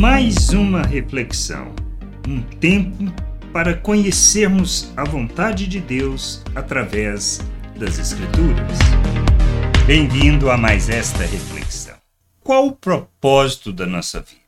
Mais uma reflexão, um tempo para conhecermos a vontade de Deus através das Escrituras. Bem-vindo a mais esta reflexão. Qual o propósito da nossa vida?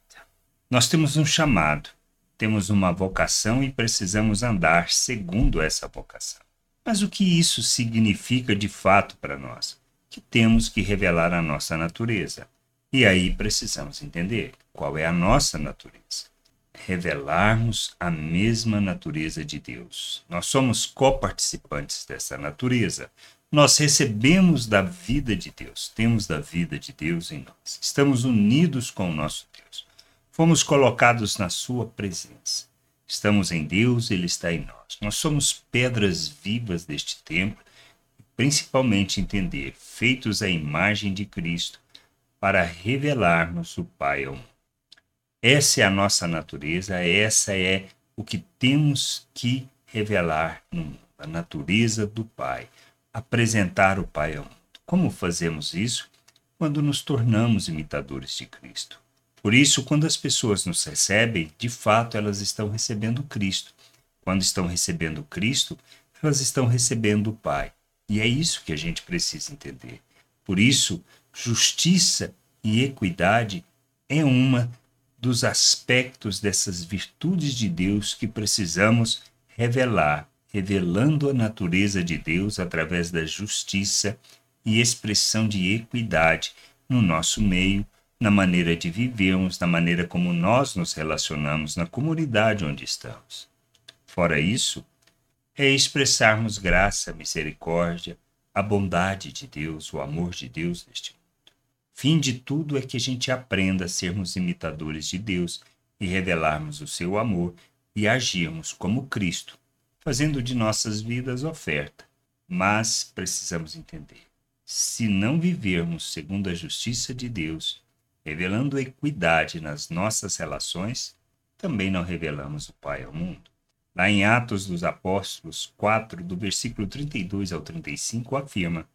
Nós temos um chamado, temos uma vocação e precisamos andar segundo essa vocação. Mas o que isso significa de fato para nós? Que temos que revelar a nossa natureza. E aí precisamos entender qual é a nossa natureza. Revelarmos a mesma natureza de Deus. Nós somos coparticipantes dessa natureza. Nós recebemos da vida de Deus, temos da vida de Deus em nós. Estamos unidos com o nosso Deus. Fomos colocados na Sua presença. Estamos em Deus, Ele está em nós. Nós somos pedras vivas deste templo, principalmente entender, feitos à imagem de Cristo, para revelarmos o Pai ao mundo. Essa é a nossa natureza, essa é o que temos que revelar no mundo, a natureza do Pai, apresentar o Pai ao mundo. Como fazemos isso? Quando nos tornamos imitadores de Cristo. Por isso, quando as pessoas nos recebem, de fato elas estão recebendo Cristo. Quando estão recebendo Cristo, elas estão recebendo o Pai. E é isso que a gente precisa entender. Por isso, justiça e equidade é uma dos aspectos dessas virtudes de Deus que precisamos revelar, revelando a natureza de Deus através da justiça e expressão de equidade no nosso meio na maneira de vivermos, na maneira como nós nos relacionamos na comunidade onde estamos. Fora isso, é expressarmos graça, misericórdia, a bondade de Deus, o amor de Deus neste mundo. Fim de tudo é que a gente aprenda a sermos imitadores de Deus e revelarmos o seu amor e agirmos como Cristo, fazendo de nossas vidas oferta. Mas precisamos entender: se não vivermos segundo a justiça de Deus, revelando equidade nas nossas relações, também não revelamos o Pai ao mundo. Lá em Atos dos Apóstolos 4, do versículo 32 ao 35, afirma: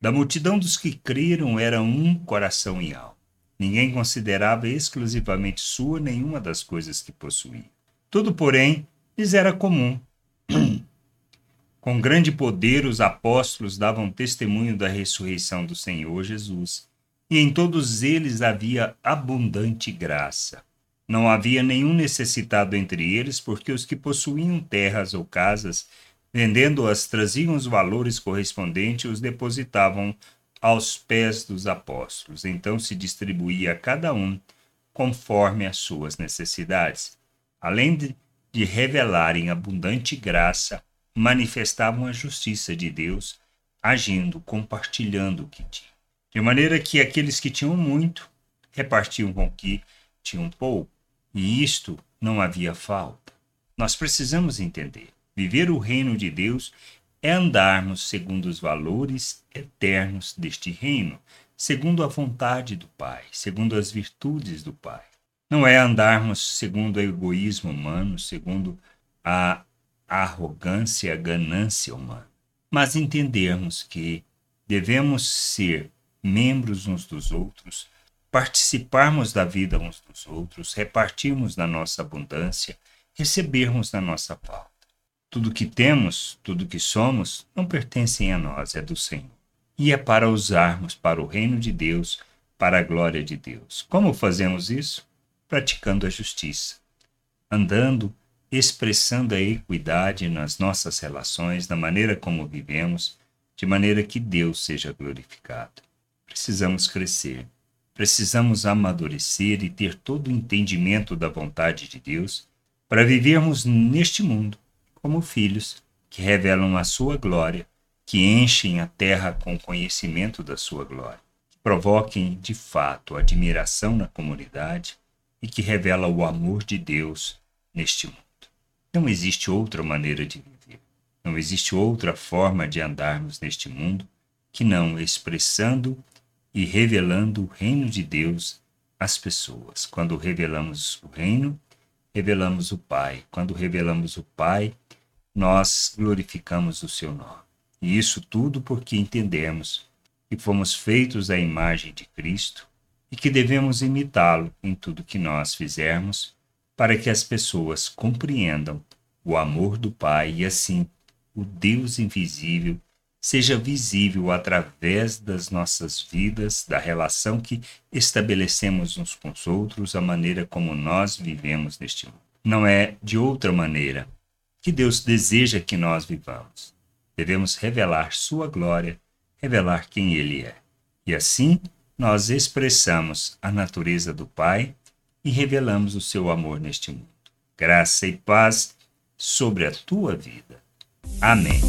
Da multidão dos que creram era um coração e alma. Ninguém considerava exclusivamente sua nenhuma das coisas que possuía. Tudo, porém, lhes era comum. Com grande poder, os apóstolos davam testemunho da ressurreição do Senhor Jesus e em todos eles havia abundante graça. Não havia nenhum necessitado entre eles, porque os que possuíam terras ou casas, vendendo-as, traziam os valores correspondentes e os depositavam aos pés dos apóstolos. Então se distribuía a cada um conforme as suas necessidades. Além de, revelarem abundante graça, manifestavam a justiça de Deus, agindo, compartilhando o que tinham. De maneira que aqueles que tinham muito repartiam com que tinham pouco, e isto não havia falta. Nós precisamos entender: viver o reino de Deus é andarmos segundo os valores eternos deste reino, segundo a vontade do Pai, segundo as virtudes do Pai. Não é andarmos segundo o egoísmo humano, segundo a arrogância, a ganância humana, mas entendermos que devemos ser membros uns dos outros, participarmos da vida uns dos outros, repartirmos da nossa abundância, recebermos da nossa falta. Tudo que temos, tudo que somos, não pertencem a nós, é do Senhor. E é para usarmos para o reino de Deus, para a glória de Deus. Como fazemos isso? Praticando a justiça, andando, expressando a equidade nas nossas relações, na maneira como vivemos, de maneira que Deus seja glorificado precisamos crescer, precisamos amadurecer e ter todo o entendimento da vontade de Deus para vivermos neste mundo como filhos que revelam a sua glória, que enchem a terra com o conhecimento da sua glória, que provoquem de fato admiração na comunidade e que revela o amor de Deus neste mundo. Não existe outra maneira de viver. Não existe outra forma de andarmos neste mundo que não expressando e revelando o reino de Deus às pessoas. Quando revelamos o reino, revelamos o Pai. Quando revelamos o Pai, nós glorificamos o seu nome. E isso tudo porque entendemos que fomos feitos à imagem de Cristo, e que devemos imitá-lo em tudo que nós fizermos, para que as pessoas compreendam o amor do Pai e assim o Deus invisível seja visível através das nossas vidas, da relação que estabelecemos uns com os outros, a maneira como nós vivemos neste mundo. Não é de outra maneira que Deus deseja que nós vivamos. Devemos revelar Sua glória, revelar quem Ele é. E assim nós expressamos a natureza do Pai e revelamos o seu amor neste mundo. Graça e paz sobre a tua vida. Amém.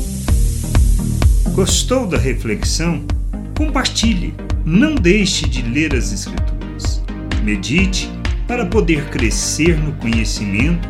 Gostou da reflexão? Compartilhe. Não deixe de ler as Escrituras. Medite para poder crescer no conhecimento